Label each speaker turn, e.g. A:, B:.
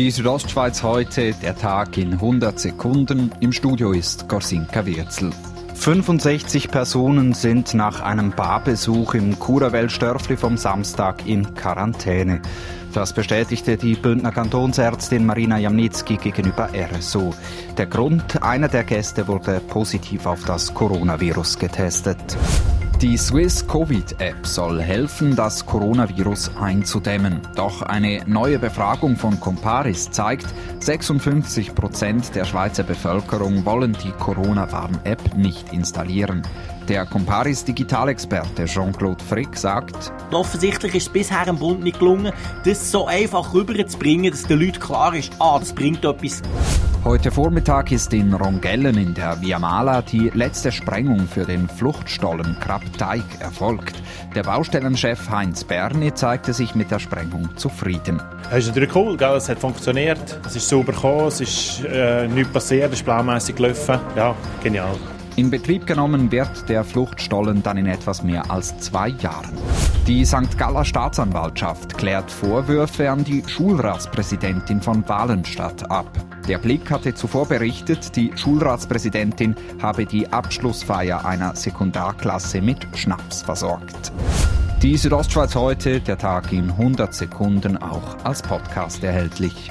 A: Die Südostschweiz heute, der Tag in 100 Sekunden. Im Studio ist Gorsinka Wirzel. 65 Personen sind nach einem Barbesuch im Kurawelstörfli vom Samstag in Quarantäne. Das bestätigte die Bündner Kantonsärztin Marina Jamnitzki gegenüber RSO. Der Grund, einer der Gäste wurde positiv auf das Coronavirus getestet. Die Swiss Covid App soll helfen, das Coronavirus einzudämmen. Doch eine neue Befragung von Comparis zeigt, 56 Prozent der Schweizer Bevölkerung wollen die Corona-Warn-App nicht installieren. Der Comparis Digitalexperte Jean-Claude Frick sagt,
B: Offensichtlich ist es bisher im Bund nicht gelungen, das so einfach rüberzubringen, dass den Leuten klar ist, ah, das bringt etwas.
A: Heute Vormittag ist in Rongellen in der Via Mala die letzte Sprengung für den Fluchtstollen Krabteig erfolgt. Der Baustellenchef Heinz Berni zeigte sich mit der Sprengung zufrieden.
C: Es ist natürlich cool, gell? es hat funktioniert, es ist sauber gekommen, es ist äh, nichts passiert, es ist blaumässig gelaufen. Ja, genial.
A: In Betrieb genommen wird der Fluchtstollen dann in etwas mehr als zwei Jahren. Die St. Galler Staatsanwaltschaft klärt Vorwürfe an die Schulratspräsidentin von Walenstadt ab. Der Blick hatte zuvor berichtet, die Schulratspräsidentin habe die Abschlussfeier einer Sekundarklasse mit Schnaps versorgt. Die Südostschweiz heute, der Tag in 100 Sekunden auch als Podcast erhältlich.